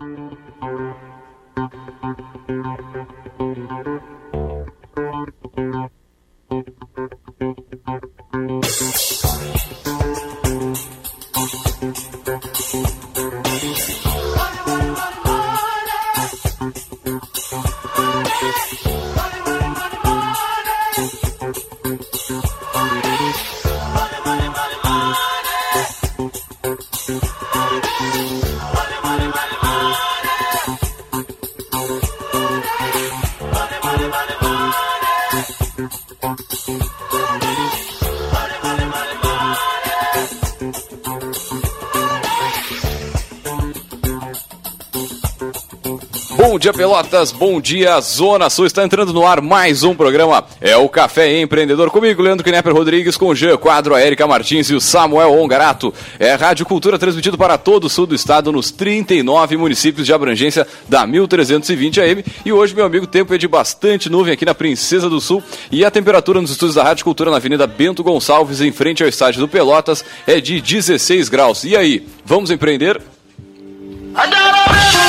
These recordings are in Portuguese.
Thank you. Pelotas. Bom dia, Zona Sul. Está entrando no ar mais um programa. É o Café Empreendedor. Comigo, Leandro Knepper Rodrigues, com o Jean Quadro, a Erika Martins e o Samuel Ongarato. É Rádio Cultura transmitido para todo o sul do estado, nos 39 municípios de abrangência da 1320 AM. E hoje, meu amigo, o tempo é de bastante nuvem aqui na Princesa do Sul. E a temperatura nos estúdios da Rádio Cultura na Avenida Bento Gonçalves, em frente ao estádio do Pelotas, é de 16 graus. E aí, vamos empreender? I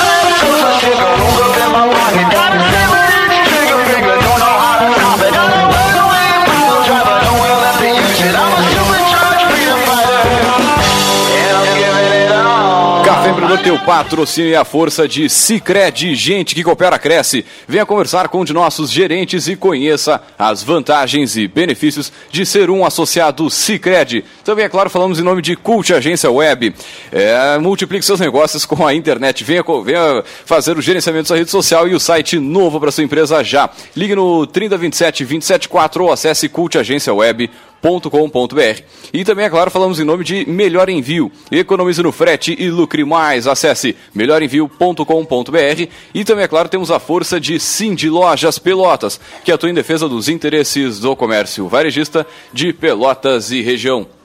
teu patrocínio e a força de Cicred, gente que coopera cresce. Venha conversar com um de nossos gerentes e conheça as vantagens e benefícios de ser um associado Cicred. Também, é claro, falamos em nome de Cult Agência Web. É, multiplique seus negócios com a internet. Venha, venha fazer o gerenciamento da sua rede social e o site novo para sua empresa já. Ligue no 3027 274 ou acesse cultagenciaweb.com com.br E também, é claro, falamos em nome de Melhor Envio. Economize no frete e lucre mais. Acesse melhorenvio.com.br. E também, é claro, temos a força de Cindy Lojas Pelotas, que atua em defesa dos interesses do comércio varejista de Pelotas e região.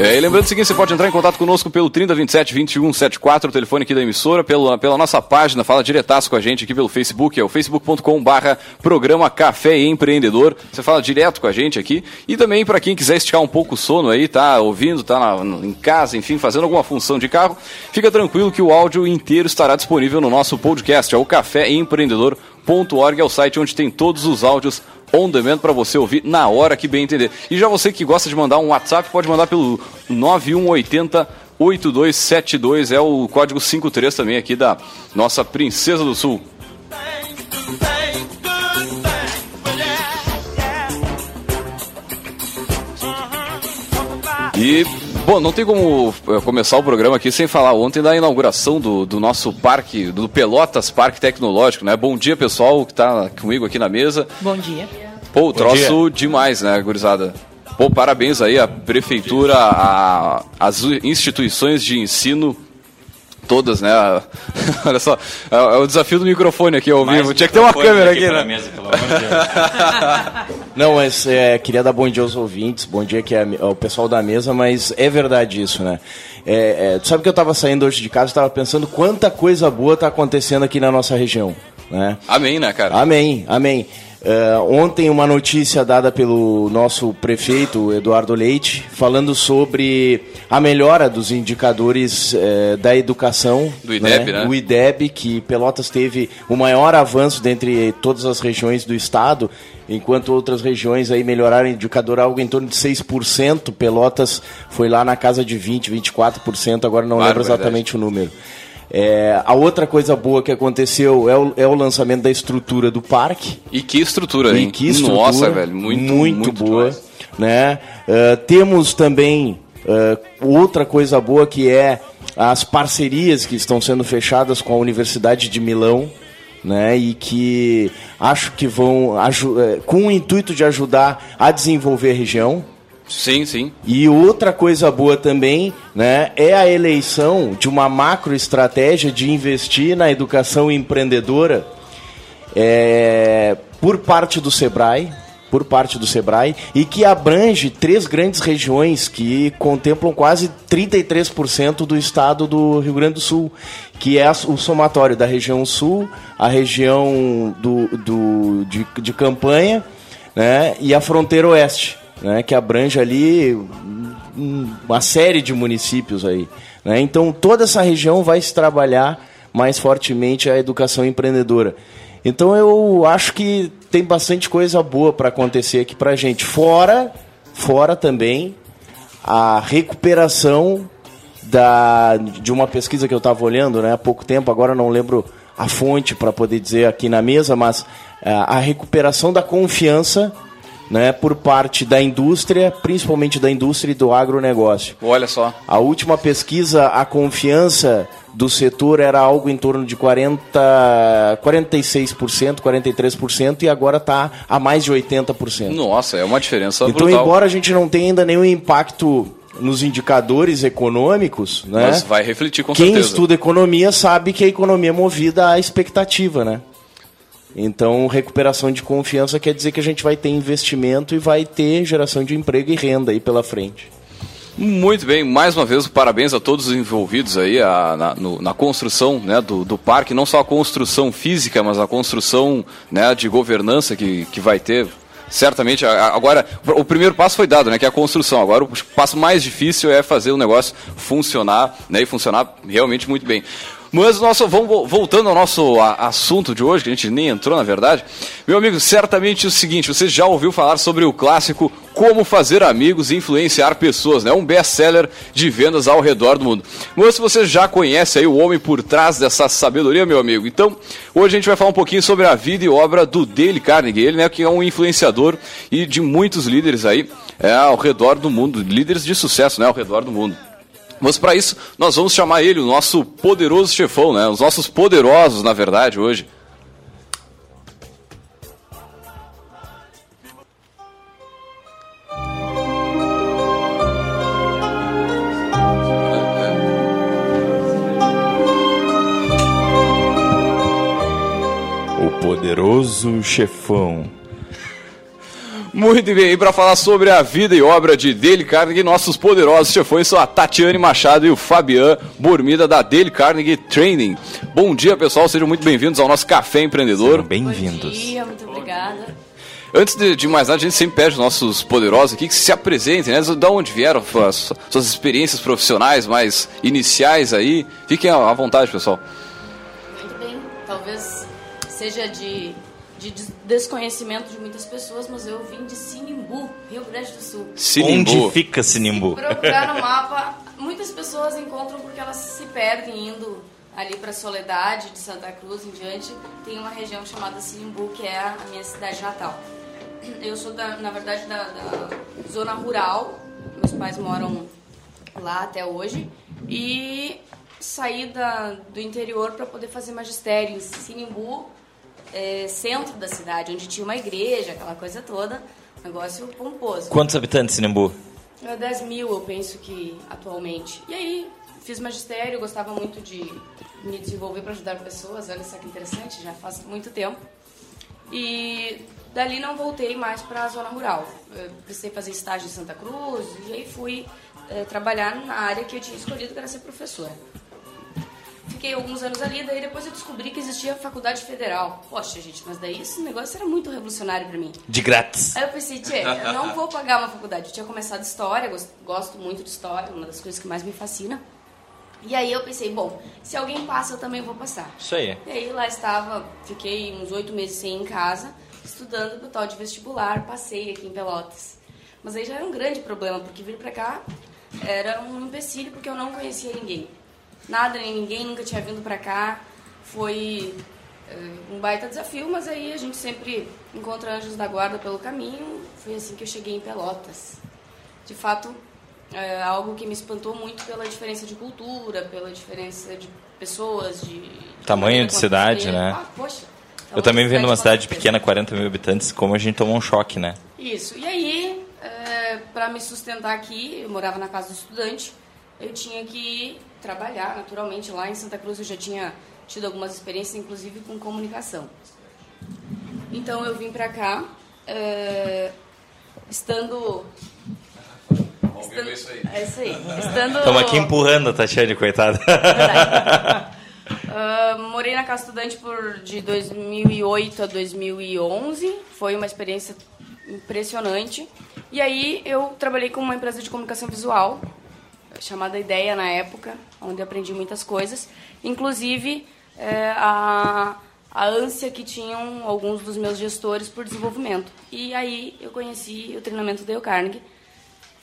É, e lembrando o seguinte, você pode entrar em contato conosco pelo 3027 2174, o telefone aqui da emissora, pela, pela nossa página, fala diretaço com a gente aqui pelo Facebook, é o facebook.com barra programa Café Empreendedor. Você fala direto com a gente aqui. E também para quem quiser esticar um pouco o sono aí, tá ouvindo, tá na, em casa, enfim, fazendo alguma função de carro, fica tranquilo que o áudio inteiro estará disponível no nosso podcast, é o Café Empreendedor.org, é o site onde tem todos os áudios on demand para você ouvir na hora que bem entender. E já você que gosta de mandar um WhatsApp, pode mandar pelo 9180 8272 é o código 53 também aqui da nossa Princesa do Sul. E Bom, não tem como eh, começar o programa aqui sem falar ontem da inauguração do, do nosso parque, do Pelotas Parque Tecnológico, né? Bom dia, pessoal, que está comigo aqui na mesa. Bom dia. Pô, troço demais, né, gurizada? Pô, parabéns aí à prefeitura, a, às instituições de ensino todas, né? Olha só, é, é, o desafio do microfone aqui ao vivo. Tinha que ter uma câmera aqui, né? Mesa, Não, mas é, queria dar bom dia aos ouvintes, bom dia aqui ao pessoal da mesa, mas é verdade isso, né? É, é, tu sabe que eu estava saindo hoje de casa e estava pensando quanta coisa boa está acontecendo aqui na nossa região, né? Amém, né, cara? Amém, amém. Uh, ontem, uma notícia dada pelo nosso prefeito Eduardo Leite, falando sobre a melhora dos indicadores uh, da educação. Do IDEB, né? né? O IDEB, que Pelotas teve o maior avanço dentre todas as regiões do estado, enquanto outras regiões aí melhoraram o indicador algo em torno de 6%. Pelotas foi lá na casa de 20%, 24%, agora não claro, lembro exatamente verdade. o número. É, a outra coisa boa que aconteceu é o, é o, lançamento da estrutura do parque. E que estrutura, hein? E que estrutura, Nossa, velho, muito, muito, muito boa. Né? Uh, temos também uh, outra coisa boa que é as parcerias que estão sendo fechadas com a Universidade de Milão. Né, e que acho que vão eh, com o intuito de ajudar a desenvolver a região, Sim, sim. E outra coisa boa também, né, é a eleição de uma macroestratégia de investir na educação empreendedora é, por parte do Sebrae, por parte do Sebrae e que abrange três grandes regiões que contemplam quase 33% do estado do Rio Grande do Sul, que é o somatório da região sul, a região do, do, de, de campanha né, e a fronteira oeste né, que abrange ali uma série de municípios aí. Né? Então, toda essa região vai se trabalhar mais fortemente a educação empreendedora. Então, eu acho que tem bastante coisa boa para acontecer aqui para a gente. Fora, fora também a recuperação da, de uma pesquisa que eu estava olhando né, há pouco tempo, agora não lembro a fonte para poder dizer aqui na mesa, mas é, a recuperação da confiança né, por parte da indústria, principalmente da indústria e do agronegócio. Olha só. A última pesquisa, a confiança do setor era algo em torno de 40, 46%, 43% e agora está a mais de 80%. Nossa, é uma diferença Então, brutal. embora a gente não tenha ainda nenhum impacto nos indicadores econômicos, né? Mas vai refletir com Quem certeza. estuda economia sabe que a economia é movida à expectativa, né? Então, recuperação de confiança quer dizer que a gente vai ter investimento e vai ter geração de emprego e renda aí pela frente. Muito bem, mais uma vez, parabéns a todos os envolvidos aí a, na, no- na construção né, do, do parque, não só a construção física, mas a construção né, de governança que, que vai ter. Certamente, agora, o primeiro passo foi dado, né, que é a construção. Agora, o passo mais difícil é fazer o negócio funcionar né, e funcionar realmente muito bem. Mas nosso, vamos vo- voltando ao nosso assunto de hoje, que a gente nem entrou na verdade. Meu amigo, certamente é o seguinte: você já ouviu falar sobre o clássico Como Fazer Amigos e Influenciar Pessoas, né? Um best-seller de vendas ao redor do mundo. Mas você já conhece aí o homem por trás dessa sabedoria, meu amigo, então hoje a gente vai falar um pouquinho sobre a vida e obra do Dale Carnegie, ele, né, que é um influenciador e de muitos líderes aí é, ao redor do mundo, líderes de sucesso, né, ao redor do mundo. Mas para isso, nós vamos chamar ele, o nosso poderoso chefão, né? Os nossos poderosos, na verdade, hoje. O poderoso chefão. Muito bem, e para falar sobre a vida e obra de Dale Carnegie, nossos poderosos chefões são a Tatiane Machado e o Fabian Bormida da Dale Carnegie Training. Bom dia, pessoal, sejam muito bem-vindos ao nosso Café Empreendedor. Sejam bem-vindos. Bom dia, muito obrigada. Antes de, de mais nada, a gente sempre pede aos nossos poderosos aqui que se apresentem, né? Da onde vieram as suas experiências profissionais mais iniciais aí. Fiquem à vontade, pessoal. Muito bem. Talvez seja de, de des- desconhecimento de muitas pessoas, mas eu vim de Sinimbu, Rio Grande do Sul. Sinimbu. Onde fica Sinimbu? Procurar no mapa, muitas pessoas encontram porque elas se perdem indo ali para Soledade, de Santa Cruz em diante. Tem uma região chamada Sinimbu, que é a minha cidade natal. Eu sou, da, na verdade, da, da zona rural. Meus pais moram lá até hoje. E saí da, do interior para poder fazer magistério em Sinimbu, é, centro da cidade, onde tinha uma igreja, aquela coisa toda. Negócio pomposo. Quantos habitantes Sinimbu? É 10 mil, eu penso que atualmente. E aí, fiz magistério, gostava muito de me desenvolver para ajudar pessoas, olha só que interessante, já faz muito tempo. E dali não voltei mais para a zona rural. Eu precisei fazer estágio em Santa Cruz e aí fui eh, trabalhar na área que eu tinha escolhido, que era ser professora. Fiquei alguns anos ali, daí depois eu descobri que existia a faculdade federal. Poxa, gente, mas daí esse negócio era muito revolucionário para mim. De grátis. Aí eu pensei, tchê, eu não vou pagar uma faculdade. Eu tinha começado história, gos- gosto muito de história, uma das coisas que mais me fascina. E aí eu pensei, bom, se alguém passa, eu também vou passar. Isso aí. E aí lá estava, fiquei uns oito meses sem ir em casa, estudando pro tal de vestibular, passei aqui em Pelotas. Mas aí já era um grande problema, porque vir pra cá era um empecilho, porque eu não conhecia ninguém. Nada nem ninguém, nunca tinha vindo pra cá. Foi eh, um baita desafio, mas aí a gente sempre encontra anjos da guarda pelo caminho. Foi assim que eu cheguei em Pelotas. De fato, é algo que me espantou muito pela diferença de cultura, pela diferença de pessoas, de... Tamanho maneira de cidade, né? Ah, poxa. Eu também vendo uma cidade pequena, 40 mil habitantes, como a gente tomou um choque, né? Isso. E aí, para me sustentar aqui, eu morava na casa do estudante, eu tinha que trabalhar naturalmente lá em Santa Cruz. Eu já tinha tido algumas experiências, inclusive com comunicação. Então eu vim para cá, é, estando. estando- É isso aí. Estando. Estamos aqui empurrando a Tatiane, coitada. Ah, morei na casa estudante por de 2008 a 2011. Foi uma experiência impressionante. E aí eu trabalhei com uma empresa de comunicação visual, chamada Ideia na época, onde aprendi muitas coisas, inclusive é, a, a ânsia que tinham alguns dos meus gestores por desenvolvimento. E aí eu conheci o treinamento Dale Carnegie,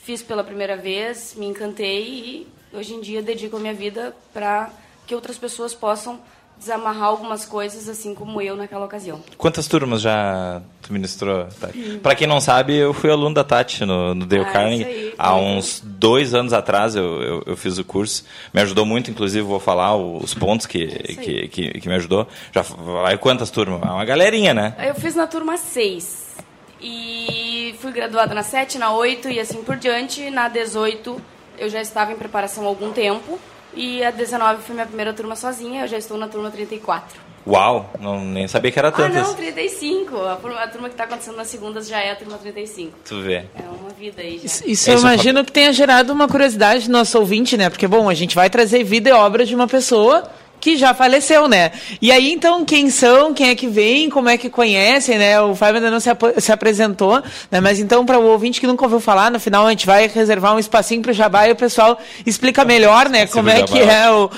fiz pela primeira vez, me encantei e hoje em dia dedico a minha vida para que outras pessoas possam desamarrar algumas coisas, assim como eu naquela ocasião. Quantas turmas já tu ministrou, Tati? Pra quem não sabe, eu fui aluno da Tati no, no Dale Ah, Carnegie. Há uns dois anos atrás eu, eu, eu fiz o curso. Me ajudou muito, inclusive vou falar os pontos que, que, que, que me ajudou. Já vai quantas turmas? É Uma galerinha, né? Eu fiz na turma 6 e fui graduada na 7, na 8 e assim por diante. Na 18 eu já estava em preparação há algum tempo e a 19 foi minha primeira turma sozinha, eu já estou na turma 34. Uau, não, nem sabia que era Ah, tantas. não, 35. A, turma- a turma que está acontecendo nas segundas já é a turma 35. Tu vê. É uma vida aí já. Isso, É isso eu isso, imagino que tenha gerado uma curiosidade no nosso ouvinte, né? Porque, bom, a gente vai trazer vida e obra de uma pessoa que já faleceu, né? E aí, então, quem são, quem é que vem, como é que conhecem, né? O Fábio ainda não se, apo- se apresentou, né? Mas então, para o ouvinte que nunca ouviu falar, no final a gente vai reservar um espacinho para o Jabá e o pessoal explica melhor, né? Como é que é o,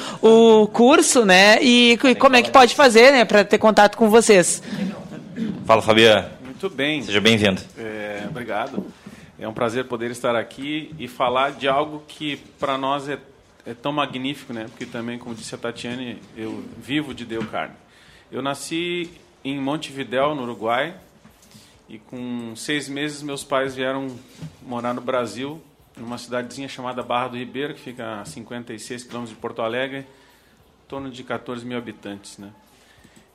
o curso, né? E, e como é que pode fazer, né? Para ter contato com vocês. Fala, Fabiano. Muito bem. Seja bem-vindo. É, obrigado. É um prazer poder estar aqui e falar de algo que para nós é, é tão magnífico, né? Porque também, como disse a Tatiane, eu vivo de Deu Carne. Eu nasci em Montevidéu, no Uruguai, e com seis meses meus pais vieram morar no Brasil, numa cidadezinha chamada Barra do Ribeiro, que fica a 56 quilômetros de Porto Alegre, em torno de 14 mil habitantes, né?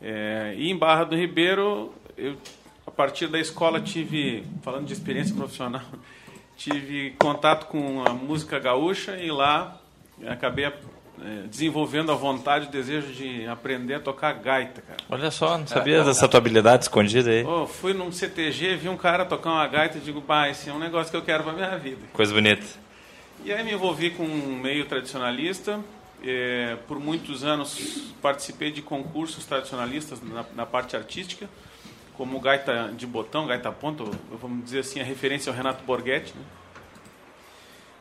É, e em Barra do Ribeiro, eu, a partir da escola tive, falando de experiência profissional, tive contato com a música gaúcha e lá acabei é, desenvolvendo a vontade, o desejo de aprender a tocar gaita, cara. Olha só, não sabia dessa tua habilidade escondida aí. Oh, fui num CTG, vi um cara tocar uma gaita e digo, bah, esse é um negócio que eu quero para minha vida. Coisa bonita. E aí me envolvi com um meio tradicionalista. eh, por muitos anos participei de concursos tradicionalistas na, na parte artística, como gaita de botão, gaita ponta, vamos dizer assim, a referência ao Renato Borghetti. Né?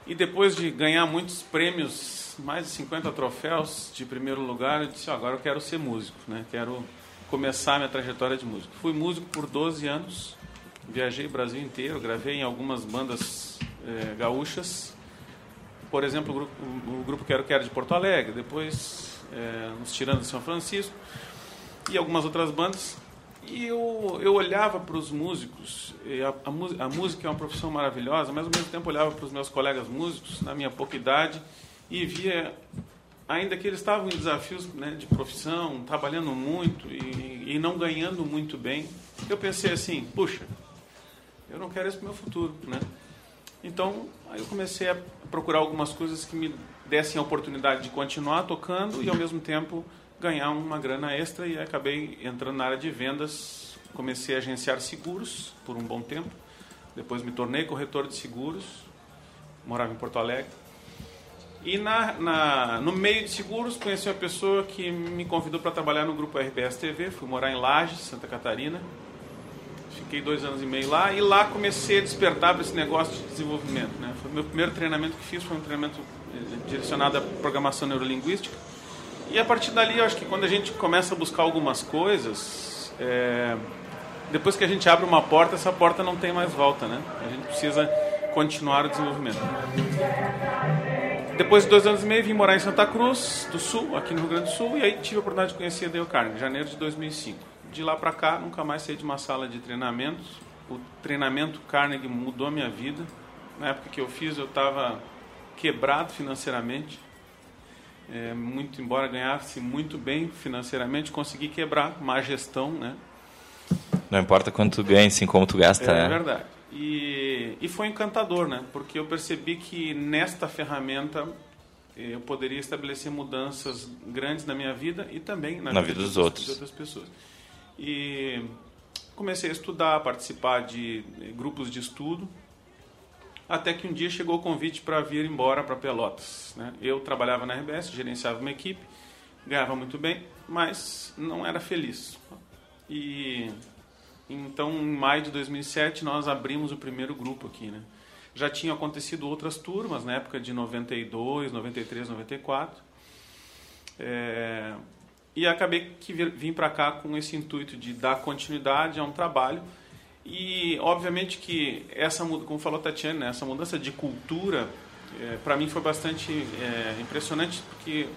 E depois de ganhar muitos prêmios, mais de 50 troféus de primeiro lugar, eu disse, "Ó, agora eu quero ser músico, né? quero começar minha trajetória de músico. Fui músico por 12 anos, viajei o Brasil inteiro, gravei em algumas bandas eh, gaúchas, por exemplo, o grupo, o grupo Quero Quero de Porto Alegre, depois eh, nos Tiranos de São Francisco e algumas outras bandas. E eu, eu olhava para os músicos, a, a, a música é uma profissão maravilhosa, mas ao mesmo tempo olhava para os meus colegas músicos, na minha pouca idade, e via ainda que eles estavam em desafios né, de profissão, trabalhando muito e, e não ganhando muito bem. Eu pensei assim, puxa, eu não quero isso para o meu futuro, né? Então, aí eu comecei a procurar algumas coisas que me dessem a oportunidade de continuar tocando e ao mesmo tempo ganhar uma grana extra e acabei entrando na área de vendas. Comecei a agenciar seguros por um bom tempo. Depois me tornei corretor de seguros. Morava em Porto Alegre. E na, na, no meio de seguros conheci uma pessoa que me convidou para trabalhar no grupo RBS TV. Fui morar em Lages, Santa Catarina. Fiquei dois anos e meio lá e lá comecei a despertar para esse negócio de desenvolvimento. Né? Foi meu primeiro treinamento que fiz, foi um treinamento eh, direcionado à programação neurolinguística. E a partir dali, eu acho que quando a gente começa a buscar algumas coisas, é, depois que a gente abre uma porta, essa porta não tem mais volta, né? A gente precisa continuar o desenvolvimento. Depois de dois anos e meio, vim morar em Santa Cruz do Sul, aqui no Rio Grande do Sul, e aí tive a oportunidade de conhecer a Dale Carnegie, em janeiro de 2005. De lá para cá, nunca mais saí de uma sala de treinamento. O treinamento Carnegie mudou minha vida. Na época que eu fiz, eu estava quebrado financeiramente. É, muito embora ganhasse muito bem financeiramente, consegui quebrar má gestão, né? Não importa quanto tu ganha, sim como tu gasta. É né? verdade. E, e foi encantador, né? Porque eu percebi que nesta ferramenta eh, eu poderia estabelecer mudanças grandes na minha vida e também na, Na vida dos outros. de outras pessoas. E comecei a estudar, a participar de eh, grupos de estudo, até que um dia chegou o convite para vir embora para Pelotas. Né? Eu trabalhava na RBS, gerenciava uma equipe, ganhava muito bem, mas não era feliz. E Então, em maio de 2007, nós abrimos o primeiro grupo aqui, né? Já tinham acontecido outras turmas, na época de 92, 93, 94. É, e acabei que vim para cá com esse intuito de dar continuidade a um trabalho. E, obviamente, que essa, como falou a Tatiana, né, essa mudança de cultura, é, para mim foi bastante é, impressionante, porque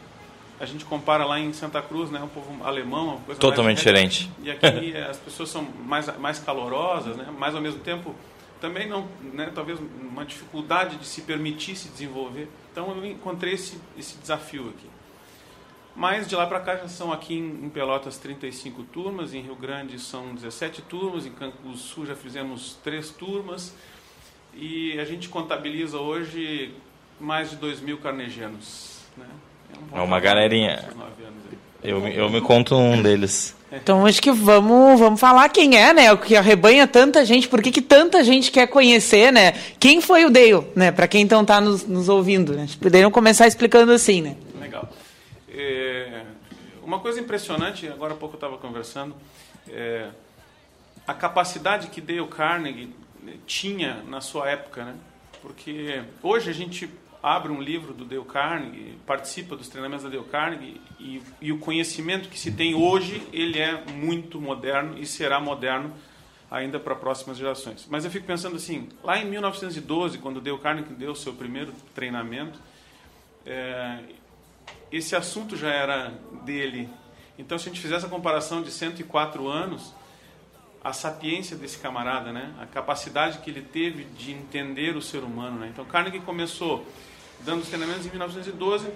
a gente compara lá em Santa Cruz, né, um povo alemão, uma coisa totalmente diferente. E aqui as pessoas são mais mais calorosas, né, mas ao mesmo tempo também não, né, talvez uma dificuldade de se permitir se desenvolver. Então eu encontrei esse esse desafio aqui. Mas de lá para cá já são aqui em, Pelotas 35 turmas, em Rio Grande são 17 turmas, em Sul já fizemos três turmas e a gente contabiliza hoje mais de 2 mil carnegianos. Né? É, um é uma galerinha. Eu, eu me conto um deles. Então acho que vamos, vamos falar quem é, né? O que arrebanha tanta gente, por que, que tanta gente quer conhecer, né? Quem foi o Dale, né? Para quem então está nos, nos, ouvindo, né? Poderiam começar explicando assim, né? É, uma coisa impressionante, agora há pouco eu estava conversando, é, a capacidade que Dale Carnegie tinha na sua época, né? Porque hoje a gente abre um livro do Dale Carnegie, participa dos treinamentos da Dale Carnegie e, e, o conhecimento que se tem hoje ele é muito moderno e será moderno ainda para próximas gerações. Mas eu fico pensando assim, lá em 1912, quando Dale Carnegie deu seu primeiro treinamento, é, esse assunto já era dele. Então, se a gente fizer essa comparação de 104 anos, a sapiência desse camarada, né? A capacidade que ele teve de entender o ser humano, né? Então Carnegie começou dando os treinamentos em 1912.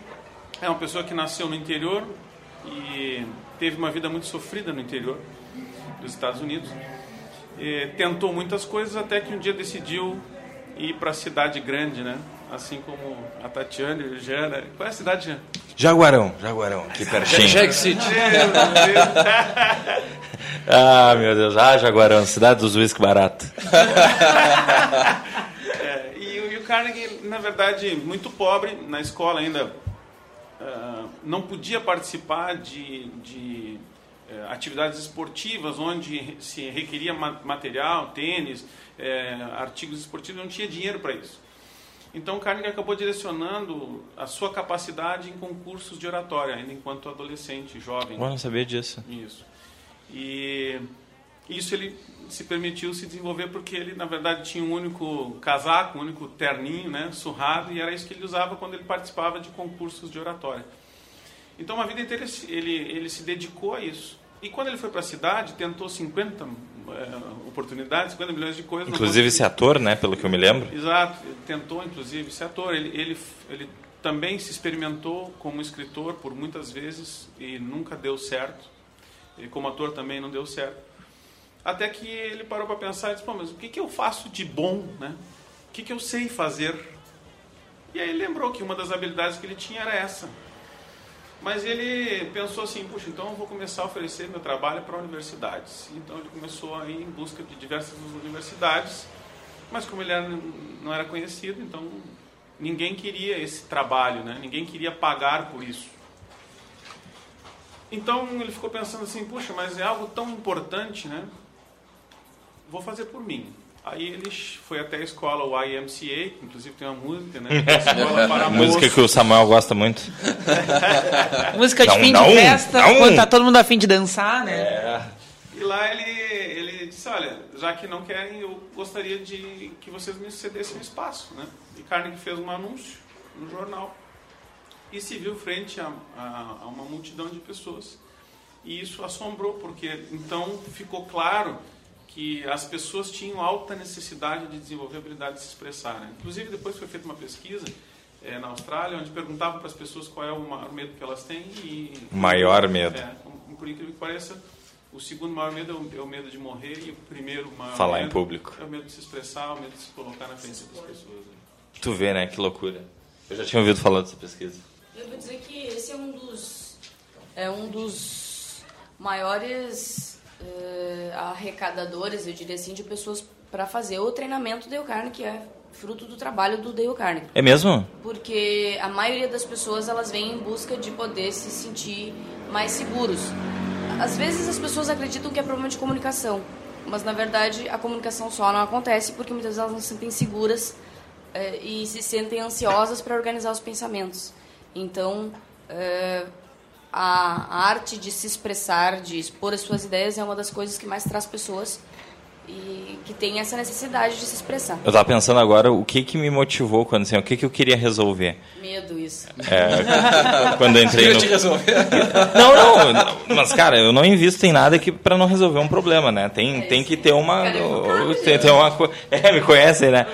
É uma pessoa que nasceu no interior e teve uma vida muito sofrida no interior dos Estados Unidos. E tentou muitas coisas até que um dia decidiu ir para a cidade grande, né? Assim como a Tatiana e o Jana. Qual é a cidade, Jana? Jaguarão, Jaguarão, aqui pertinho. Jag City. ah, meu Deus. Ah, Jaguarão, cidade dos whisky barato. é, e, e, o Carnegie, na verdade, muito pobre, na escola ainda, uh, não podia participar de, de uh, atividades esportivas onde se requeria material, tênis, uh, artigos esportivos, não tinha dinheiro para isso. Então, Carnegie acabou direcionando a sua capacidade em concursos de oratória, ainda enquanto adolescente, jovem. Eu não sabia disso. Isso. E isso ele se permitiu se desenvolver porque ele, na verdade, tinha um único casaco, um único terninho, né, surrado, e era isso que ele usava quando ele participava de concursos de oratória. Então, a vida inteira ele, ele se dedicou a isso. E quando ele foi para a cidade, tentou 50 é, oportunidades, 50 milhões de coisas. Inclusive ser ator, né, pelo que eu me lembro. Exato, ele tentou inclusive ser ator. Ele, ele, ele também se experimentou como escritor por muitas vezes e nunca deu certo. E como ator também não deu certo. Até que ele parou para pensar e disse, Pô, mas o que, que eu faço de bom, né? O que, que eu sei fazer? E aí ele lembrou que uma das habilidades que ele tinha era essa. Mas ele pensou assim, puxa, então eu vou começar a oferecer meu trabalho para universidades. Então ele começou a ir em busca de diversas universidades, mas como ele era, não era conhecido, então ninguém queria esse trabalho, né? ninguém queria pagar por isso. Então ele ficou pensando assim, puxa, mas é algo tão importante, né? Vou fazer por mim. Aí ele foi até a escola, o IMCA, inclusive tem uma música, né? Escola para música que o Samuel gosta muito. música de não, fim não, de festa, não. quando tá todo mundo afim de dançar, né? É. E lá ele, ele disse, olha, já que não querem, eu gostaria de que vocês me cedessem um espaço, né? E Carnegie fez um anúncio no jornal e se viu frente a, a, a uma multidão de pessoas. E isso assombrou, porque então ficou claro que as pessoas tinham alta necessidade de desenvolver a habilidade de se expressar. Né? Inclusive, depois foi feita uma pesquisa é, na Austrália, onde perguntavam para as pessoas qual é o maior medo que elas têm. E, maior medo. É, por incrível que pareça, o segundo maior medo é o, é o medo de morrer e o primeiro maior Falar medo em público. é o medo de se expressar, o medo de se colocar na frente das pessoas. Né? Tu vê, né? Que loucura. Eu já tinha ouvido falar dessa pesquisa. Eu vou dizer que esse é um dos, é um dos maiores uh, arrecadadoras, eu diria assim, de pessoas para fazer o treinamento Dale Carnegie, que é fruto do trabalho do Dale Carnegie. É mesmo? Porque a maioria das pessoas elas vêm em busca de poder se sentir mais seguros. Às vezes as pessoas acreditam que é problema de comunicação, mas na verdade a comunicação só não acontece porque muitas vezes elas não se sentem seguras é, e se sentem ansiosas para organizar os pensamentos. Então, é, a, arte de se expressar, de expor as suas ideias é uma das coisas que mais traz pessoas e que tem essa necessidade de se expressar. Eu tava pensando agora o que que me motivou quando assim, o que que eu queria resolver. Medo isso. É, quando eu entrei no... te resolver. Não, não, não, mas cara, eu não invisto em nada que para não resolver um problema, né? Tem, tem que ter uma tem, tem uma É, me conhecem, né?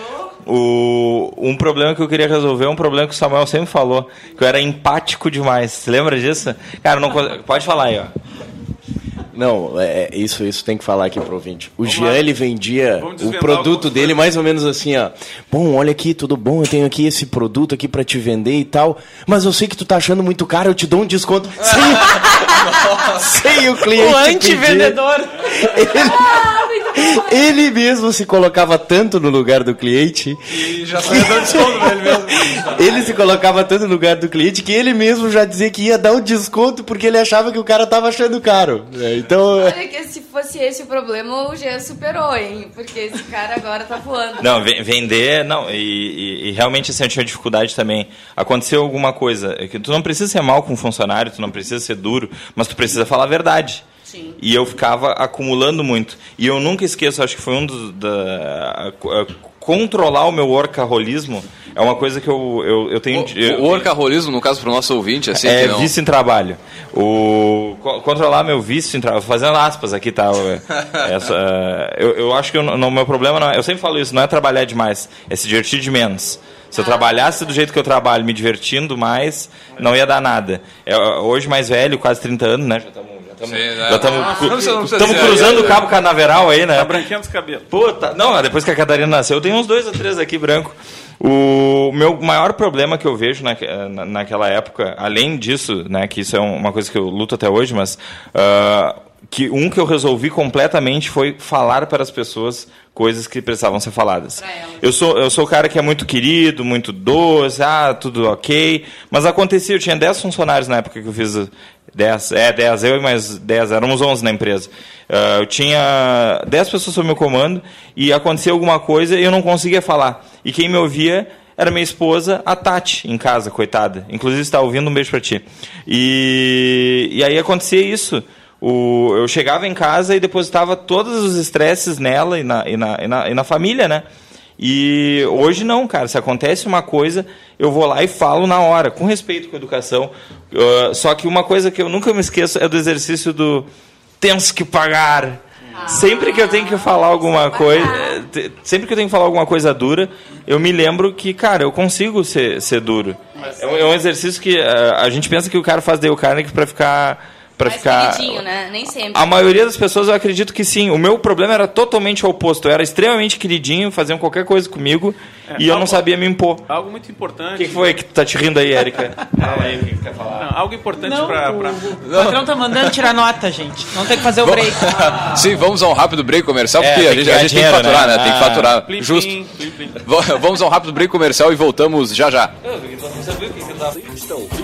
O, um problema que eu queria resolver é um problema que o Samuel sempre falou, que eu era empático demais. Você lembra disso? Cara, não pode falar aí, ó. Não, é, é, isso, isso tem que falar aqui pro ouvinte. O Jean, ele vendia Vamos o produto dele mais ou menos assim, ó. Bom, olha aqui, tudo bom, eu tenho aqui esse produto aqui pra te vender e tal, mas eu sei que tu tá achando muito caro, eu te dou um desconto. Sem, sem o cliente O antivendedor. Ele mesmo se colocava tanto no lugar do cliente, E já saiu dando desconto pra ele mesmo. ele se colocava tanto no lugar do cliente que ele mesmo já dizia que ia dar um desconto porque ele achava que o cara tava achando caro. É, Então, Olha que se fosse esse o problema, o Jean superou, hein? Porque esse cara agora tá voando. Não, ve- vender, não, e, e- e realmente assim, eu tinha dificuldade também. Aconteceu alguma coisa, é que tu não precisa ser mal com o funcionário, tu não precisa ser duro, mas tu precisa falar a verdade. Sim. E eu ficava acumulando muito. E eu nunca esqueço, acho que foi um dos. Da, a- a- controlar o meu workaholismo é uma coisa que eu, eu, eu tenho. eu- O, o workaholismo, no caso, pro nosso ouvinte, assim, é não... vício em trabalho. O, co- controlar meu vício em trabalho. Fazendo aspas aqui, tá? Essa, eu, eu acho que o meu problema não é. Eu sempre falo isso, não é trabalhar demais, é se divertir de menos. Se eu trabalhasse do jeito que eu trabalho, me divertindo mais, não ia dar nada. É, hoje, mais velho, quase 30 anos, né? Já estamos. Né? estamos estamos dizer. cruzando o cabo canaveral aí, né? Tá branqueando os cabelos. Puta, não, depois que a Catarina nasceu, eu tenho uns dois ou três aqui branco. O meu maior problema que eu vejo na, na- naquela época, além disso, né, que isso é um- uma coisa que eu luto até hoje, mas ah, que um que eu resolvi completamente foi falar para as pessoas coisas que precisavam ser faladas. Eu sou eu sou o cara que é muito querido, muito doce, ah, tudo ok, mas acontecia, eu tinha 10 funcionários na época que eu fiz 10, é 10 eu e mais 10, éramos 11 na empresa. Ah, eu tinha 10 pessoas sob meu comando e acontecia alguma coisa e eu não conseguia falar. E quem me ouvia era minha esposa, a Tati, em casa, coitada. Inclusive está ouvindo, um beijo para ti. E, e aí acontecia isso. O, eu chegava em casa e depositava todos os estresses nela e na, e, na, e, na, e na família, né? E hoje não, cara. Se acontece uma coisa, eu vou lá e falo na hora, com respeito com a educação. Uh, só que uma coisa que eu nunca me esqueço é do exercício do temos que pagar. Sempre que eu tenho que falar alguma coisa, eh, sempre que eu tenho que falar alguma coisa dura, eu me lembro que, cara, eu consigo ser, ser duro. É um, é um exercício que uh, a gente pensa que o cara faz Dale Carnegie para ficar para ficar queridinho, né? Nem sempre. a maioria das pessoas eu acredito que sim. O meu problema era totalmente o oposto. Eu era extremamente queridinho, faziam qualquer coisa comigo e eu não sabia me impor. Algo muito O importante. que, que foi que tu tá te rindo aí, Érica? Fala aí, o que que quer falar? Não, algo importante Não, pra. o, o patrão tá mandando tirar nota, gente. Não tem que fazer o break. Sim, vamos a um rápido break comercial, É, porque a tem que gente, a gente tem que faturar, né? né? Tem que Ah. faturar. Plim, Justo. plim, plim, plim. Va- Vamos a um rápido break comercial e voltamos já já. Estão ouvindo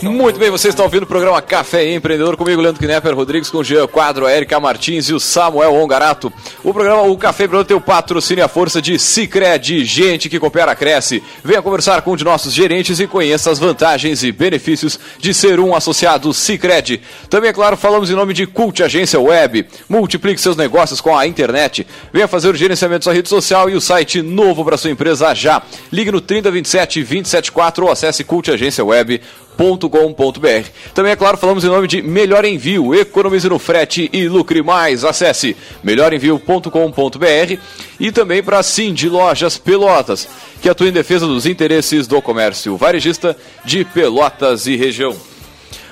Muito bem, você está ouvindo o programa Café Empreendedor comigo, Leandro Knepper, Rodrigues, com o Jean Quadro, a Erika Martins e o Samuel Ongarato. O programa O Café Empreendedor tem o patrocínio a força de Cicred, gente que coopera, cresce. Venha conversar com um de nossos gerentes e conheça as vantagens e benefícios de ser um associado Cicred. Também, é claro, falamos em nome de Cult Agência Web. Multiplique seus negócios com a internet. Venha fazer o gerenciamento da sua rede social e o site novo para sua empresa já. Ligue no 3027 274 ou acesse cultagenciaweb.com melhorenvio.com.br. Também, é claro, falamos em nome de Melhor Envio, economize no frete e lucre mais. Acesse melhorenvio.com.br e também para Sim de Lojas Pelotas, que atua em defesa dos interesses do comércio varejista de Pelotas e região.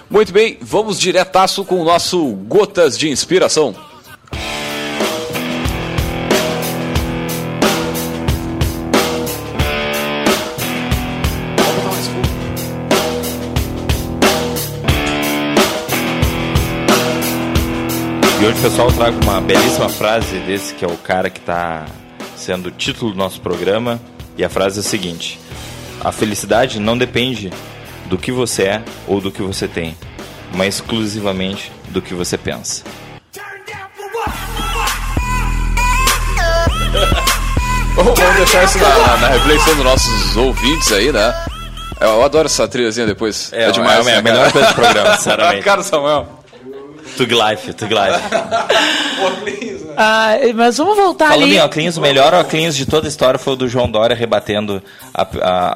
Muito bem, vamos diretaço com o nosso Gotas de Inspiração. E hoje, pessoal, eu trago uma belíssima frase desse que é o cara que está sendo o título do nosso programa. E a frase é a seguinte: A felicidade não depende do que você é ou do que você tem, mas exclusivamente do que você pensa. Vamos deixar isso na, na, na reflexão dos nossos ouvintes aí, né? Eu adoro essa trilhazinha depois. É, demais. É a né, melhor coisa do programa, sinceramente. cara, Samuel. Tug Life, Tug Life. Ah, mas vamos voltar Falando ali. em Oclinhos, o melhor Oclinhos de toda a história foi o do João Dória rebatendo a-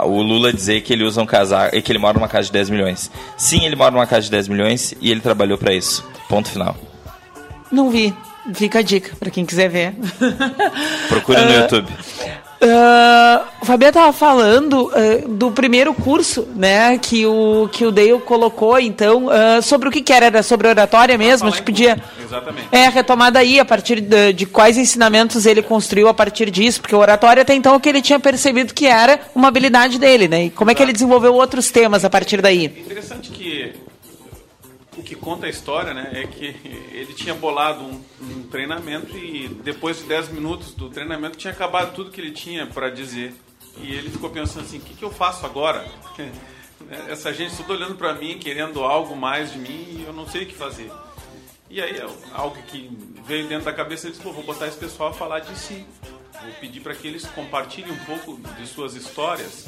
a- o Lula dizer que ele usa um casaco e que ele mora numa casa de 10 milhões. Sim, ele mora numa casa de 10 milhões e ele trabalhou pra isso. Ponto final. Não vi. Fica a dica pra quem quiser ver. Procura no Ah, YouTube. Ah, o Fabiano tava falando ah, do primeiro curso, né, que o que o Dale colocou, então, ah, sobre o que que era, era sobre oratória mesmo, a gente podia Exatamente. é retomada aí a partir de, de quais ensinamentos ele construiu a partir disso, porque o oratório até então é o que ele tinha percebido que era uma habilidade dele, né? E como é que ele desenvolveu outros temas a partir daí? Interessante que que conta a história, né, é que ele tinha bolado um, um treinamento e depois de 10 minutos do treinamento tinha acabado tudo que ele tinha para dizer. E ele ficou pensando assim, o que, que eu faço agora? Essa gente toda olhando para mim, querendo algo mais de mim e eu não sei o que fazer. E aí, algo que veio dentro da cabeça, ele disse, vou botar esse pessoal a falar de si. Vou pedir para que eles compartilhem um pouco de suas histórias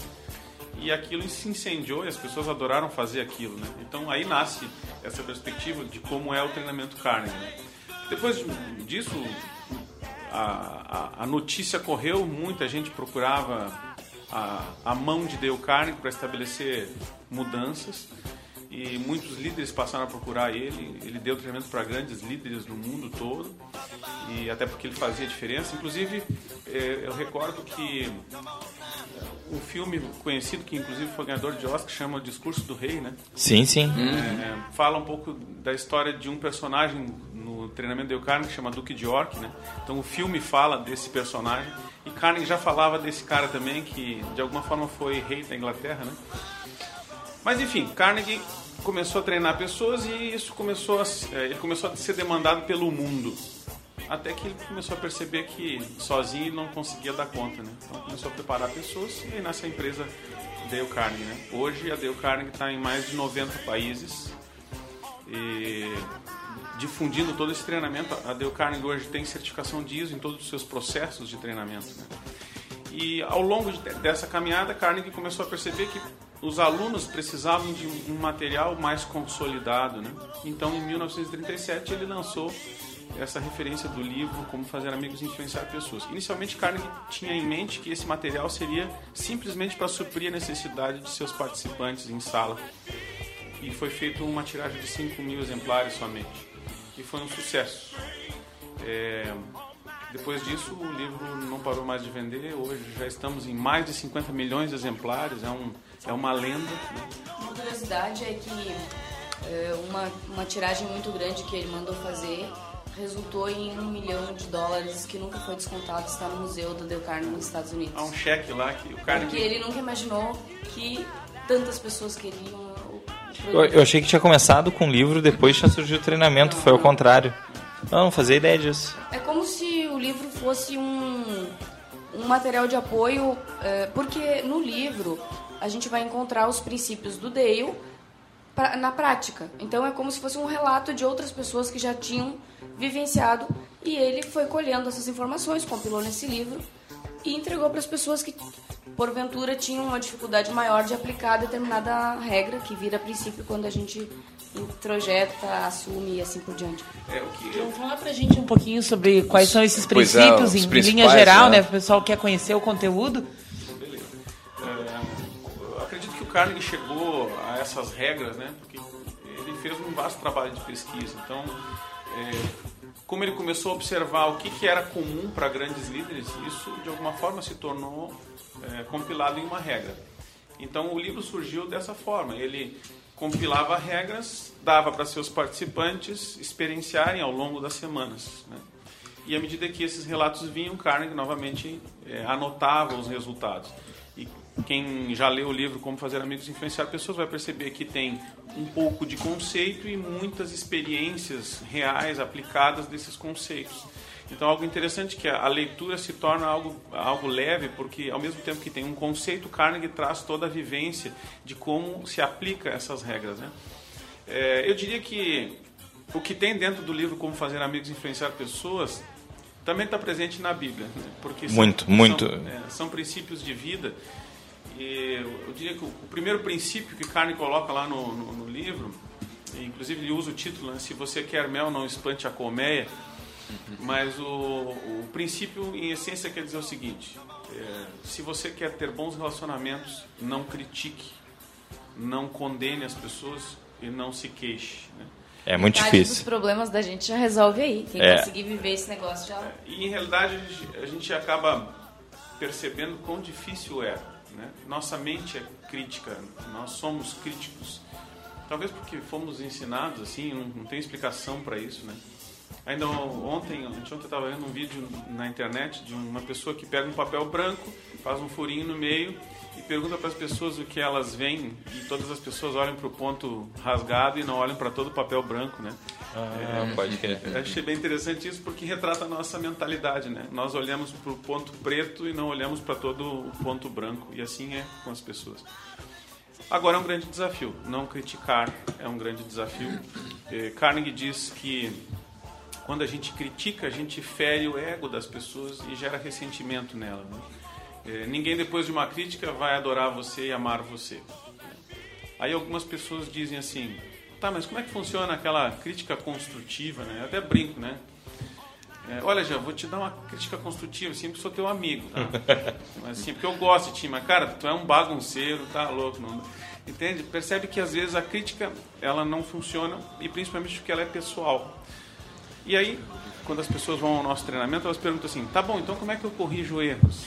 e aquilo se incendiou e as pessoas adoraram fazer aquilo, né? Então aí nasce essa perspectiva de como é o treinamento Carnegie. Né? Depois disso, a, a, a notícia correu, muita gente procurava a, a mão de Dale Carnegie para estabelecer mudanças e muitos líderes passaram a procurar ele. Ele deu treinamento para grandes líderes do mundo todo e até porque ele fazia diferença. Inclusive, eh, eu recordo que um filme conhecido que inclusive foi ganhador de Oscar chama O Discurso do Rei, né? Sim, sim. É, fala um pouco da história de um personagem no treinamento de Carnegie que chama Duque de York, né? Então o filme fala desse personagem e Carnegie já falava desse cara também que de alguma forma foi rei da Inglaterra, né? Mas enfim, Carnegie começou a treinar pessoas e isso começou a, eh, ele começou a ser demandado pelo mundo. Até que ele começou a perceber que sozinho não conseguia dar conta, né? Então começou a preparar pessoas e aí nasce a empresa Dale Carnegie, né? Hoje a Dale Carnegie está em mais de 90 países e difundindo todo esse treinamento. A Dale Carnegie hoje tem certificação de ISO em todos os seus processos de treinamento, né? E ao longo de- dessa caminhada, Carnegie começou a perceber que os alunos precisavam de um material mais consolidado. Né? Então, em 1937, ele lançou essa referência do livro Como Fazer Amigos e Influenciar Pessoas. Inicialmente, Carnegie tinha em mente que esse material seria simplesmente para suprir a necessidade de seus participantes em sala. E foi feito uma tiragem de 5 mil exemplares somente. E foi um sucesso. É, depois disso, o livro não parou mais de vender. Hoje já estamos em mais de 50 milhões de exemplares. É, um, é uma lenda. né? Uma curiosidade é que é, uma, uma tiragem muito grande que ele mandou fazer resultou em um milhão de dólares que nunca foi descontado, está no museu do Dale Carnegie nos Estados Unidos. Há um cheque lá que o Porque Carnegie... ele nunca imaginou que tantas pessoas queriam o Eu, eu achei que tinha começado com o livro, depois tinha surgido o treinamento. Foi ao contrário. Não, não fazia ideia disso. É como se o livro fosse um, um material de apoio, é, porque no livro a gente vai encontrar os princípios do Dale pra- na prática. Então é como se fosse um relato de outras pessoas que já tinham vivenciado e ele foi colhendo essas informações, compilou nesse livro e entregou para as pessoas que porventura tinham uma dificuldade maior de aplicar determinada regra que vira princípio quando a gente introjeta, assume e assim por diante. É, o que Então, fala pra gente um pouquinho sobre quais são esses é, princípios os em, linha geral, né? né? O pessoal quer conhecer o conteúdo. O Carnegie chegou a essas regras, né? Porque ele fez um vasto trabalho de pesquisa. Então, é, como ele começou a observar o que, que era comum para grandes líderes, isso de alguma forma se tornou é, compilado em uma regra. Então, o livro surgiu dessa forma. Ele compilava regras, dava para seus participantes experienciarem ao longo das semanas. Né? E à medida que esses relatos vinham, Carnegie novamente é, anotava os resultados. Quem já leu o livro Como Fazer Amigos e Influenciar Pessoas vai perceber que tem um pouco de conceito e muitas experiências reais aplicadas desses conceitos. Então, algo interessante é que a leitura se torna algo, algo leve, porque ao mesmo tempo que tem um conceito, Carnegie traz toda a vivência de como se aplica essas regras. Né? É, eu diria que o que tem dentro do livro Como Fazer Amigos e Influenciar Pessoas também está presente na Bíblia. Né? Porque muito, são, muito. São, é, são, princípios de vida. E eu diria que o, o primeiro princípio que Carnegie coloca lá no, no, no livro, inclusive ele usa o título, né? Se você quer mel, não espante a colmeia mas o, o princípio, em essência, quer dizer o seguinte: é, se você quer ter bons relacionamentos, não critique, não condene as pessoas e não se queixe. Né? É muito Metade difícil. Os problemas da gente já resolve aí. Quem É. conseguir viver esse negócio já. E, em realidade, a gente acaba percebendo quão difícil é. Né? Nossa mente é crítica, nós somos críticos. Talvez porque fomos ensinados assim, não, não tem explicação para isso, né? Ainda ontem, ontem eu estava vendo um vídeo na internet de uma pessoa que pega um papel branco, faz um furinho no meio e pergunta para as pessoas o que elas veem e todas as pessoas olham para o ponto rasgado e não olham para todo o papel branco, né? Ah, pode crer. Achei bem interessante isso porque retrata a nossa mentalidade, né? Nós olhamos para o ponto preto e não olhamos para todo o ponto branco e assim é com as pessoas. Agora é um grande desafio, não criticar é um grande desafio. Eh, Carnegie diz que quando a gente critica, a gente fere o ego das pessoas e gera ressentimento nela. Né? Eh, ninguém depois de uma crítica vai adorar você e amar você. Aí algumas pessoas dizem assim, tá, mas como é que funciona aquela crítica construtiva, né? Eu até brinco, né? É, olha, já vou te dar uma crítica construtiva, assim, porque sou teu amigo, tá? Mas, assim, porque eu gosto de ti, mas, cara, tu é um bagunceiro, tá louco, não... Entende? Percebe que, às vezes, a crítica, ela não funciona, e principalmente porque ela é pessoal. E aí, quando as pessoas vão ao nosso treinamento, elas perguntam assim, tá bom, então como é que eu corrijo erros?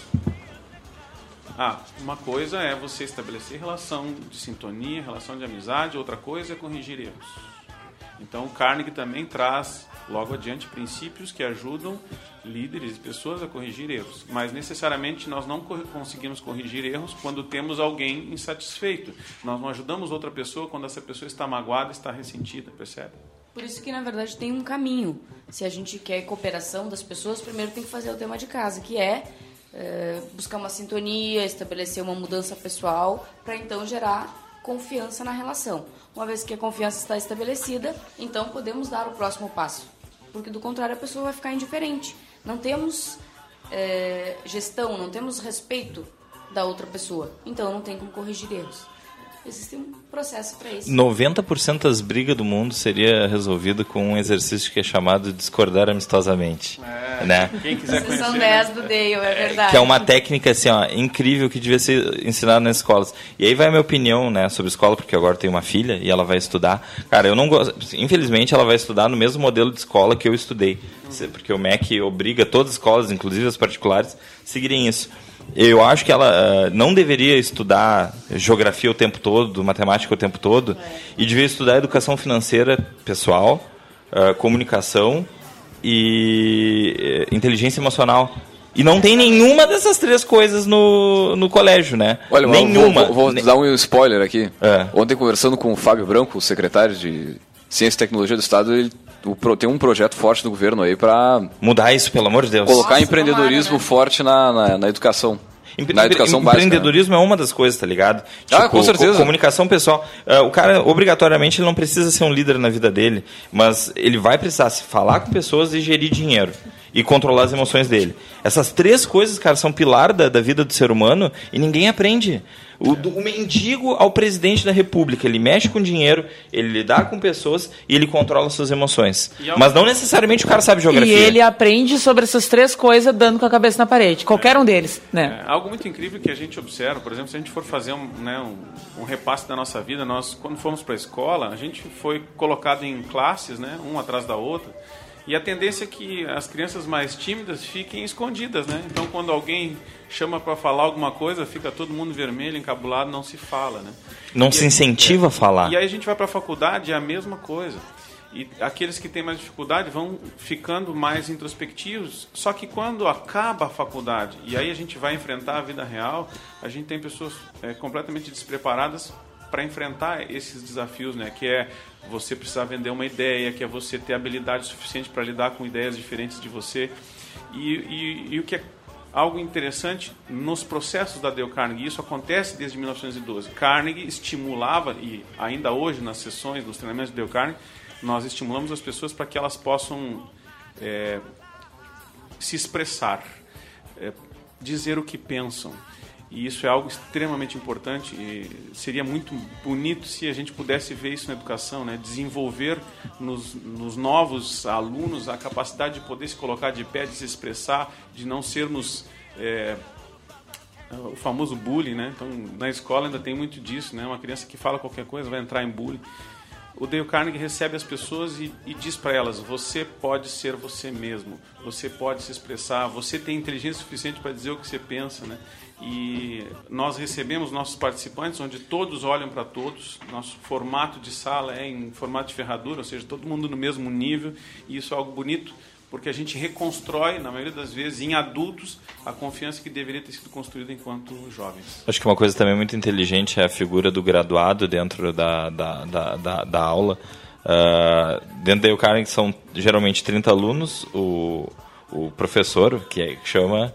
Ah, uma coisa é você estabelecer relação de sintonia, relação de amizade, outra coisa é corrigir erros. Então, Carnegie também traz, logo adiante, princípios que ajudam líderes e pessoas a corrigir erros. Mas, necessariamente, nós não conseguimos corrigir erros quando temos alguém insatisfeito. Nós não ajudamos outra pessoa quando essa pessoa está magoada, está ressentida, percebe? Por isso que, na verdade, tem um caminho. Se a gente quer cooperação das pessoas, primeiro tem que fazer o tema de casa, que é, é, buscar uma sintonia, estabelecer uma mudança pessoal, para então gerar confiança na relação. Uma vez que a confiança está estabelecida, então podemos dar o próximo passo. Porque, do contrário, a pessoa vai ficar indiferente. Não temos é, gestão, não temos respeito da outra pessoa. Então, não tem como corrigir erros. Existe um processo para isso. 90% das brigas do mundo seria resolvido com um exercício que é chamado discordar amistosamente. né? Quem quiser conhecer... 10 do Dale, é verdade. Que é uma técnica assim, ó, incrível que devia ser ensinada nas escolas. E aí vai a minha opinião, né, sobre escola, porque agora tenho uma filha e ela vai estudar. Cara, eu não gosto, infelizmente ela vai estudar no mesmo modelo de escola que eu estudei, porque o MEC obriga todas as escolas, inclusive as particulares, a seguirem isso. Eu acho que ela ah, não deveria estudar geografia o tempo todo, matemática o tempo todo, e devia estudar educação financeira pessoal, ah, comunicação e eh, inteligência emocional. E não tem nenhuma dessas três coisas no, no colégio, né? Olha, nenhuma. Vou, vou, vou dar um spoiler aqui. É. Ontem, conversando com o Fábio Branco, o secretário de Ciência e Tecnologia do Estado, ele o tem um projeto forte do governo aí para Mudar isso, pelo amor de Deus. colocar Nossa, empreendedorismo tomara, né? forte na, na, na educação. Empre- na educação básica. né? Empreendedorismo é uma das coisas, tá ligado? Ah, com certeza. co- Comunicação pessoal. Ah, o cara, obrigatoriamente, ele não precisa ser um líder na vida dele, mas ele vai precisar se falar com pessoas e gerir dinheiro. E controlar as emoções dele. Essas três coisas, cara, são pilar da, da vida do ser humano e ninguém aprende. O, do, o mendigo ao presidente da república, ele mexe com dinheiro, ele lidar com pessoas e ele controla suas emoções. Mas não necessariamente o cara sabe E geografia. ele aprende sobre essas três coisas dando com a cabeça na parede. Qualquer um deles, né? É, algo muito incrível que a gente observa, por exemplo, se a gente for fazer um, né, um, um repasse da nossa vida, nós, quando fomos para a escola, a gente foi colocado em classes, né, um atrás da outra, e a tendência é que as crianças mais tímidas fiquem escondidas, né? Então, quando alguém chama para falar alguma coisa, fica todo mundo vermelho, encabulado, não se fala, né? Não E se incentiva a falar. E aí a gente vai para a faculdade, é a mesma coisa. E aqueles que têm mais dificuldade vão ficando mais introspectivos. Só que quando acaba a faculdade e aí a gente vai enfrentar a vida real, a gente tem pessoas é, completamente despreparadas para enfrentar esses desafios, né? Que é você precisar vender uma ideia, que é você ter habilidade suficiente para lidar com ideias diferentes de você. E, e, e o que é algo interessante nos processos da Dale Carnegie, isso acontece desde 1912. Carnegie estimulava, e ainda hoje nas sessões, nos treinamentos de Dale Carnegie, nós estimulamos as pessoas para que elas possam é, se expressar, é, dizer o que pensam. E isso é algo extremamente importante e seria muito bonito se a gente pudesse ver isso na educação, né? desenvolver nos, nos novos alunos a capacidade de poder se colocar de pé, de se expressar, de não sermos é, o famoso bullying, né? Então, na escola ainda tem muito disso, né? Uma criança que fala qualquer coisa vai entrar em bullying. O Dale Carnegie recebe as pessoas e, e diz para elas: você pode ser você mesmo, você pode se expressar, você tem inteligência suficiente para dizer o que você pensa, né? E nós recebemos nossos participantes, onde todos olham para todos. Nosso formato de sala é em formato de ferradura, ou seja, todo mundo no mesmo nível. E isso é algo bonito, porque a gente reconstrói, na maioria das vezes, em adultos, a confiança que deveria ter sido construída enquanto jovens. Acho que uma coisa também muito inteligente é a figura do graduado dentro da, da, da, da, da aula. Ah, dentro da Eucarnegie são geralmente 30 alunos, o, o professor, que, é, que chama...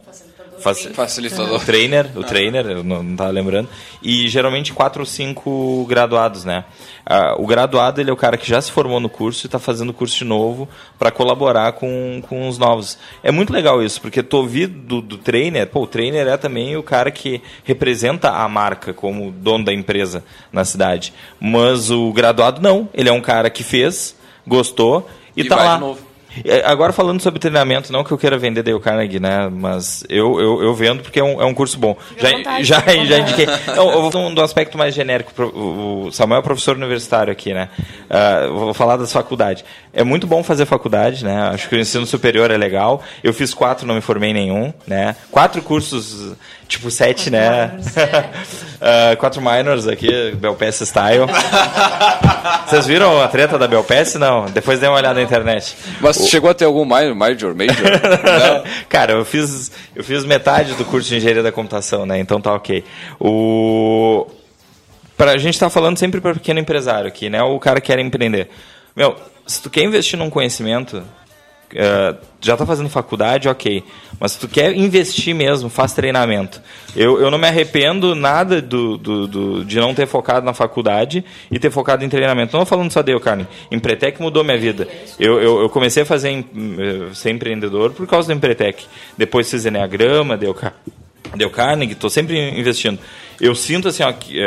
faci- Facilitador. O trainer, o trainer, eu não, não tava lembrando. E geralmente quatro ou cinco graduados, né? Ah, o graduado, ele é o cara que já se formou no curso e está fazendo o curso de novo para colaborar com, com os novos. É muito legal isso, porque tu ouvir do, do trainer, pô, o trainer é também o cara que representa a marca como dono da empresa na cidade. Mas o graduado não, ele é um cara que fez, gostou e, E tá lá. É, Agora falando sobre treinamento, não que eu queira vender Dale Carnegie, né? Mas eu, eu, eu vendo porque é um, é um curso bom. Fica Já, vontade, já, já indiquei. Não, eu vou falar do aspecto mais genérico. O Samuel é professor universitário aqui, né? Eu vou falar das faculdades. É muito bom fazer faculdade, né? Acho que o ensino superior é legal. Eu fiz quatro, não me formei em nenhum, né? Quatro cursos, tipo sete, né? Ah, quatro minors aqui, Belpass Style. Vocês viram a treta da Belpass? Não. Depois dê uma olhada na internet. Mas chegou a ter algum minor, major, major? Cara, eu fiz, eu fiz metade do curso de engenharia da computação, né? Então tá ok. O... Pra, a gente tá falando sempre para pequeno empresário aqui, né? O cara que quer empreender. Meu, se tu quer investir num conhecimento, eh, já tá fazendo faculdade, ok. Mas se tu quer investir mesmo, faz treinamento. Eu, eu não me arrependo nada do, do, do- de não ter focado na faculdade e ter focado em treinamento. Não falando só de eu, Carmen. Empretec mudou minha vida. Eu, eu, eu comecei a fazer em- eh, ser empreendedor por causa do Empretec. Depois fiz Enneagrama, deu, deu Carnegie, estou sempre investindo. Eu sinto assim, ó, que,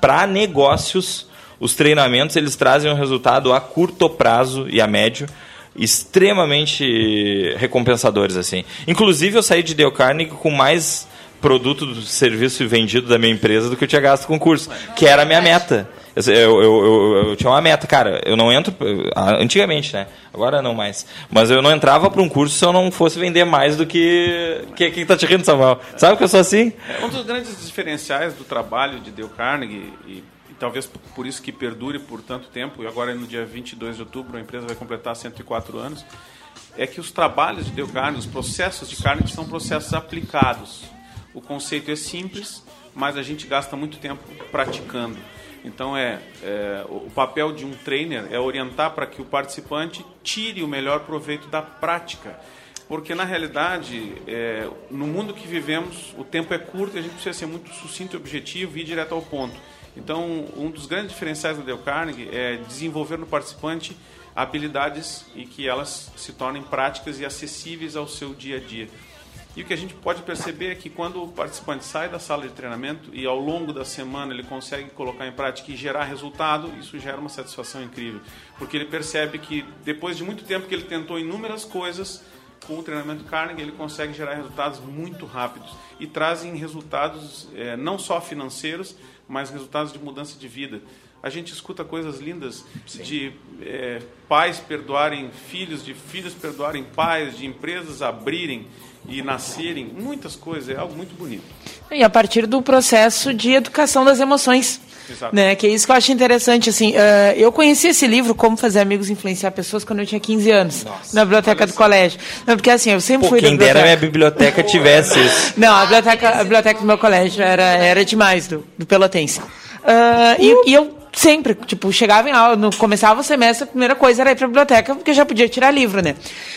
para negócios, os treinamentos eles trazem um resultado a curto prazo e a médio extremamente recompensadores assim. Inclusive eu saí de Dale Carnegie com mais produto do serviço vendido da minha empresa do que eu tinha gasto com o curso, que era a minha meta. Eu, eu, eu, eu- tinha uma meta, cara, eu não entro, ah, antigamente, né? Agora não mais. Mas eu não entrava para um curso se eu não fosse vender mais do que. que que tá te rindo, Samuel? Sabe que eu sou assim? É um dos grandes diferenciais do trabalho de Dale Carnegie e talvez por isso que perdure por tanto tempo, e agora no dia 22 de outubro a empresa vai completar 104 anos, é que os trabalhos de Carnegie, os processos de Carnegie são processos aplicados. O conceito é simples, mas a gente gasta muito tempo praticando. Então é, é, o o papel de um trainer é orientar para que o participante tire o melhor proveito da prática. Porque, na realidade, é, no mundo que vivemos, o tempo é curto e a gente precisa ser muito sucinto e objetivo e ir direto ao ponto. Então, um dos grandes diferenciais da Dale Carnegie é desenvolver no participante habilidades e que elas se tornem práticas e acessíveis ao seu dia a dia. E o que a gente pode perceber é que quando o participante sai da sala de treinamento e ao longo da semana ele consegue colocar em prática e gerar resultado, isso gera uma satisfação incrível. Porque ele percebe que depois de muito tempo que ele tentou inúmeras coisas, com o treinamento Carnegie ele consegue gerar resultados muito rápidos e trazem resultados eh, não só financeiros, mas resultados de mudança de vida. A gente escuta coisas lindas de eh, pais perdoarem filhos, de filhos perdoarem pais, de empresas abrirem e nascerem, muitas coisas, é algo muito bonito. E a partir do processo de educação das emoções. Exato. Né, que é isso que eu acho interessante. Assim, uh, eu conheci esse livro, Como Fazer Amigos e Influenciar Pessoas, quando eu tinha 15 anos, na biblioteca do colégio. Não, porque assim, eu sempre Pô, fui da quem dera a minha biblioteca. tivesse isso. Não, a biblioteca, a biblioteca do meu colégio era, era demais, do, do Pelotense. Ah, e, e eu sempre, tipo, chegava em aula, no, começava o semestre, a primeira coisa era ir pra biblioteca, porque eu já podia tirar livro, né?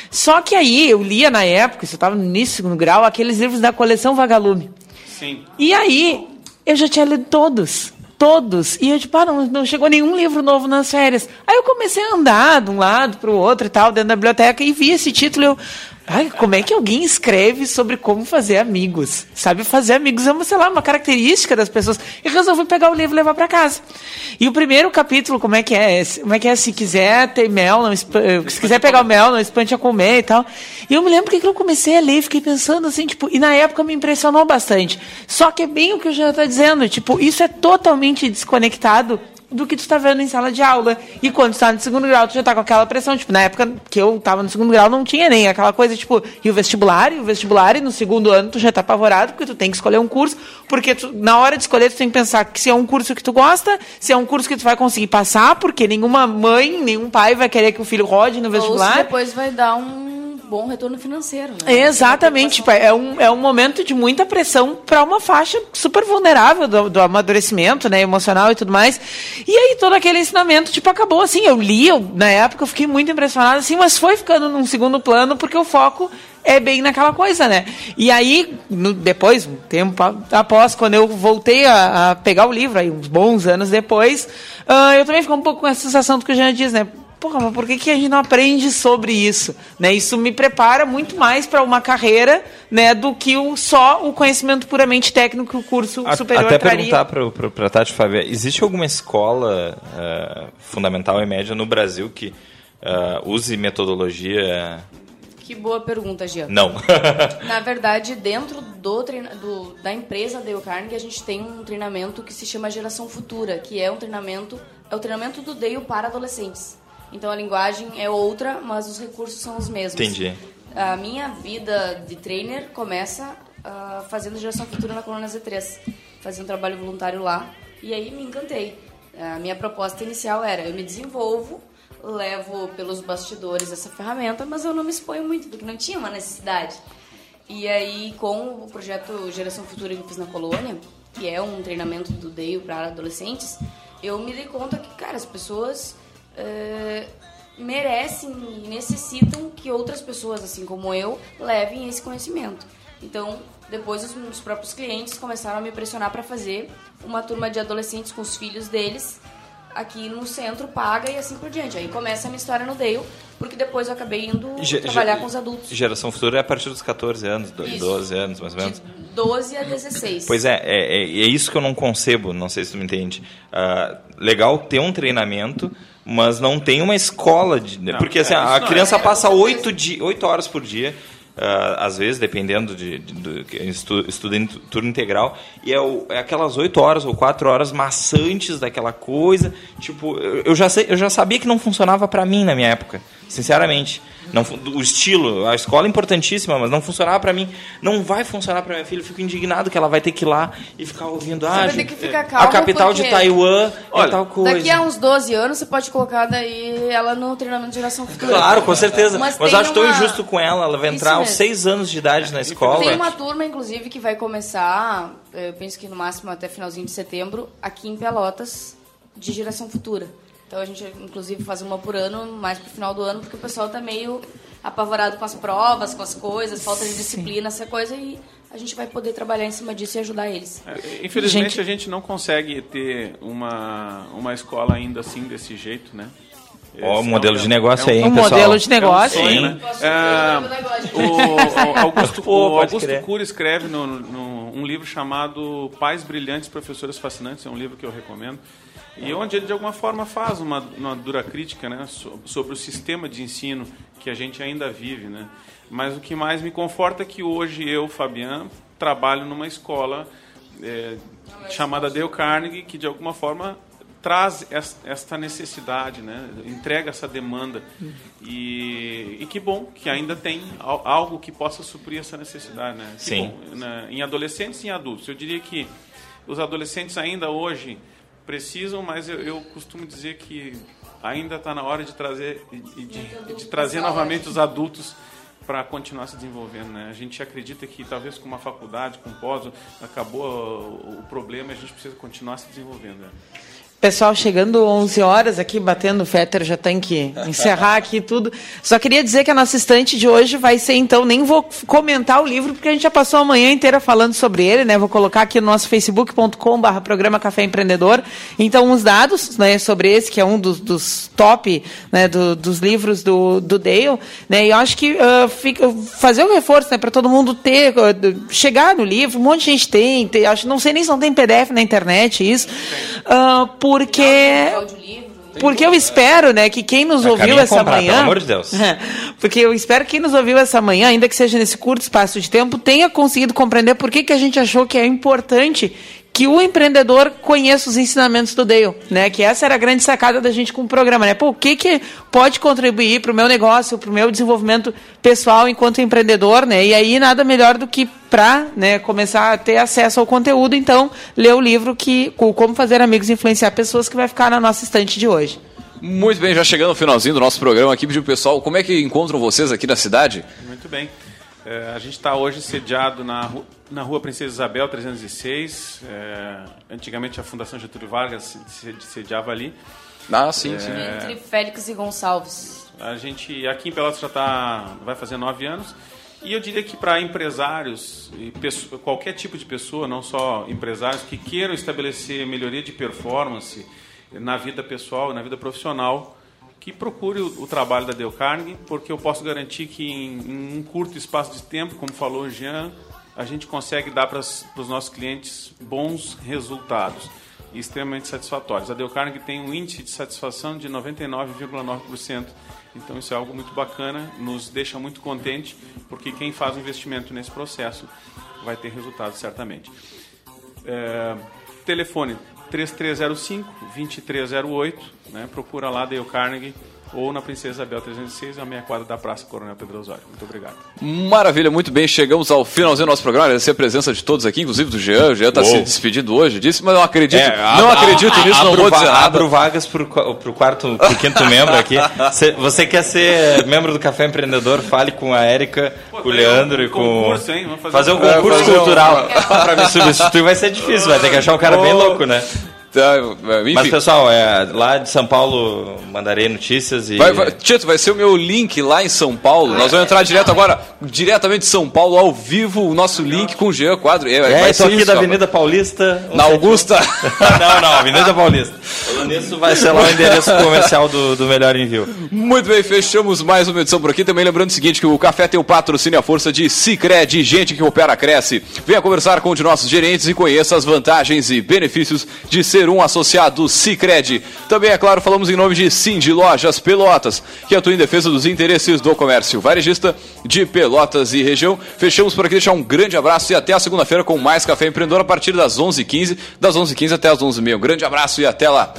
Só que aí eu lia na época, isso eu estava no início do segundo grau, aqueles livros da coleção Vagalume. Sim. E aí, eu já tinha lido todos. Todos. E eu, tipo, ah, não, não chegou nenhum livro novo nas férias. Aí eu comecei a andar de um lado para o outro e tal, dentro da biblioteca, e vi esse título eu. Ai, como é que alguém escreve sobre como fazer amigos? Sabe, fazer amigos é uma, sei lá, uma característica das pessoas. E resolvi pegar o livro e levar para casa. E o primeiro capítulo, como é que é? Como é que é? Se quiser ter mel, não eh, se quiser pegar o mel, não espante a comer e tal. E eu me lembro que eu comecei a ler fiquei pensando assim, tipo, e na época me impressionou bastante. Só que é bem o que o Jean está dizendo, tipo, isso é totalmente desconectado do que tu está vendo em sala de aula. E quando tu tá no segundo grau, tu já tá com aquela pressão. Tipo, na época que eu estava no segundo grau, não tinha nem aquela coisa, tipo, e o vestibular, e o vestibular, e no segundo ano tu já tá apavorado, porque tu tem que escolher um curso, porque tu, na hora de escolher tu tem que pensar que se é um curso que tu gosta, se é um curso que tu vai conseguir passar, porque nenhuma mãe, nenhum pai vai querer que o filho rode no Ou se vestibular. depois vai dar um bom retorno financeiro. Né? Exatamente, é um, é um momento de muita pressão para uma faixa super vulnerável do, do amadurecimento, né, emocional e tudo mais. E aí todo aquele ensinamento, tipo, acabou assim, eu li, eu, na época eu fiquei muito impressionada, assim, mas foi ficando num segundo plano porque o foco é bem naquela coisa, né? E aí, no- depois, um tempo a- após, quando eu voltei a, a pegar o livro, aí uns bons anos depois, ah, eu também fiquei um pouco com essa sensação do que o Jean diz, né? Porra, mas por que, que a gente não aprende sobre isso? Né? Isso me prepara muito mais para uma carreira né, do que o, só o conhecimento puramente técnico que o curso A- superior Até traria. perguntar para a Tati Fábio, existe alguma escola eh, fundamental e média no Brasil que eh, use metodologia? Que boa pergunta, Jean. Não. Na verdade, dentro do, treina- do- da empresa Dale Carnegie, a gente tem um treinamento que se chama Geração Futura, que é um treinamento, é o treinamento do Dale para adolescentes. Então a linguagem é outra, mas os recursos são os mesmos. Entendi. A minha vida de trainer começa ah, fazendo Geração Futura na Colônia Z3, fazendo trabalho voluntário lá, e aí me encantei. A minha proposta inicial era, eu me desenvolvo, levo pelos bastidores essa ferramenta, mas eu não me exponho muito, porque não tinha uma necessidade. E aí, com o projeto Geração Futura que eu fiz na Colônia, que é um treinamento do DEIO para adolescentes, eu me dei conta que, cara, as pessoas eh, merecem e necessitam que outras pessoas, assim como eu, levem esse conhecimento. Então, depois os, os próprios clientes começaram a me pressionar para fazer uma turma de adolescentes com os filhos deles aqui no centro, paga e assim por diante. Aí começa a minha história no Dale, porque depois eu acabei indo Ge- trabalhar com os adultos. Geração futura é a partir dos 14 anos, do- Isso. 12 anos, mais ou menos. De 12 a 16. Pois é, é, é, é isso que eu não concebo, não sei se tu me entende. Ah, legal ter um treinamento, mas não tem uma escola. De, Não, porque é, assim, isso a criança é, passa com oito di- oito horas por dia. ah, às vezes, dependendo de, de- estu- estuda em tu- turno integral, e é, o- é aquelas oito horas ou quatro horas maçantes daquela coisa. Tipo, eu, eu já sei, eu já sabia que não funcionava para mim na minha época, sinceramente. Não, o estilo, a escola é importantíssima, mas não funcionava para mim. Não vai funcionar para minha filha. Eu fico indignado que ela vai ter que ir lá e ficar ouvindo. ah, vai ter gente, que ficar a calma, capital de Taiwan Olha, é tal coisa. Daqui a uns 12 anos você pode colocar daí ela no treinamento de geração futura. Claro, com certeza. Mas, Mas acho tão uma- injusto com ela. Ela vai entrar aos mesmo. seis anos de idade na escola. Tem uma turma, inclusive, que vai começar, eu penso que no máximo até finalzinho de setembro, aqui em Pelotas, de geração futura. Então a gente, inclusive, faz uma por ano, mais pro final do ano, porque o pessoal tá meio apavorado com as provas, com as coisas, falta de disciplina, essa coisa, e a gente vai poder trabalhar em cima disso e ajudar eles. É, Infelizmente Gente- a gente não consegue ter uma, uma escola ainda assim desse jeito, né? Ó, o Esse modelo é um- de negócio é um- aí, hein, Um pessoal? modelo de negócio. É um sonho, Sim. né? É, o, o Augusto, o Augusto. Cury escreve no, no- um livro chamado Pais Brilhantes, Professores Fascinantes, é um livro que eu recomendo, e onde ele de alguma forma faz uma, uma dura crítica né, so- sobre o sistema de ensino que a gente ainda vive. Né? Mas o que mais me conforta é que hoje eu, Fabiano, trabalho numa escola é, chamada Dale Carnegie, que de alguma forma traz es- esta necessidade, né? entrega essa demanda. E, e que bom que ainda tem al- algo que possa suprir essa necessidade. Né? Que Sim. bom, né? Em adolescentes e em adultos. Eu diria que os adolescentes ainda hoje precisam, mas eu, eu costumo dizer que ainda está na hora de trazer, e de, de trazer novamente os adultos para continuar se desenvolvendo. Né? A gente acredita que talvez com uma faculdade, com pós, acabou o, problema e a gente precisa continuar se desenvolvendo. Né? Pessoal, chegando 11 horas aqui, batendo o Fetter, já tem que encerrar aqui tudo. Só queria dizer que a nossa estante de hoje vai ser, então, nem vou comentar o livro, porque a gente já passou a manhã inteira falando sobre ele, né? Vou colocar aqui no nosso facebook.com.br programa Café Empreendedor. Então, uns dados né, sobre esse, que é um dos, dos top né, do- dos livros do, do Dale. Né? E eu acho que ah, fica, fazer o reforço né, para todo mundo ter, ah, chegar no livro, um monte de gente tem, tem acho, não sei nem se não tem PDF na internet isso. Ah, porque Audiolivro. porque eu espero, né, que quem nos É, ouviu caminho essa comprar, manhã, pelo amor de Deus. É, porque eu espero que quem nos ouviu essa manhã, ainda que seja nesse curto espaço de tempo, tenha conseguido compreender por que, que a gente achou que é importante que o empreendedor conheça os ensinamentos do Dale, né? Que essa era a grande sacada da gente com o programa, né? Pô, o que que pode contribuir para o meu negócio, para o meu desenvolvimento pessoal enquanto empreendedor, né? E aí nada melhor do que para né, começar a ter acesso ao conteúdo, então ler o livro que o Como Fazer Amigos e Influenciar Pessoas que vai ficar na nossa estante de hoje. Muito bem, já chegando no finalzinho do nosso programa aqui, pediu o pessoal, como é que encontram vocês aqui na cidade? Muito bem. É, a gente está hoje sediado na, ru- na rua Princesa Isabel 306. É, antigamente a Fundação Getúlio Vargas se- se- sediava ali. Ah, sim, sim. Entre Félix e Gonçalves. A gente aqui em Pelotas já tá, vai fazer nove anos. E eu diria que para empresários e pesso- qualquer tipo de pessoa, não só empresários, que queiram estabelecer melhoria de performance na vida pessoal, na vida profissional, que procure o, o trabalho da Dale Carnegie, porque eu posso garantir que em, em um curto espaço de tempo, como falou o Jean, a gente consegue dar para os nossos clientes bons resultados e extremamente satisfatórios. A Dale Carnegie tem um índice de satisfação de 99,9%. Então isso é algo muito bacana, nos deixa muito contente, porque quem faz o investimento nesse processo vai ter resultado certamente. É, telefone 3305-2308, né? procura lá Dale Carnegie ou na Princesa Isabel 306, a meia quadra da Praça Coronel Pedro Osório. Muito obrigado. Maravilha, muito bem. Chegamos ao finalzinho do nosso programa. Agradecer a presença de todos aqui, inclusive do Jean. O Jean está se despedindo hoje disso, mas não acredito, É, não ab- acredito a- nisso, não abro vou dizer nada. Abro vagas pro, qua- pro quarto, pro quinto membro aqui. Cê- você quer ser membro do Café Empreendedor? Fale com a Érica, com o Leandro um e com. concurso, hein? Vamos fazer fazer um um concurso. É, fazer um- cultural. Pra me substituir vai ser difícil, vai ter que achar um cara bem louco, né? Tá, enfim. Mas, pessoal, é, lá de São Paulo mandarei notícias e. Vai, vai, Tito, vai ser o meu link lá em São Paulo. Nós vamos entrar direto agora, diretamente de São Paulo, ao vivo, o nosso link com o Jean Quadro. É, É, vai isso ser aqui isso, da. Avenida Paulista. Na Augusta. não, não, Avenida Paulista. Falando Nisso vai ser lá o endereço comercial do, do Melhor Envio. Muito bem, fechamos mais uma edição por aqui. Também lembrando o seguinte, que o Café tem o patrocínio a força de Cicred, gente que opera, cresce. Venha conversar com um de nossos gerentes e conheça as vantagens e benefícios de ser um associado Cicred. Também, é claro, falamos em nome de Cindy Lojas Pelotas, que atua em defesa dos interesses do comércio varejista de Pelotas e região. Fechamos por aqui, deixar um grande abraço e até a segunda-feira com mais Café Empreendedor a partir das 11h15, das 11h15 até as 11h30. Um grande abraço e até lá.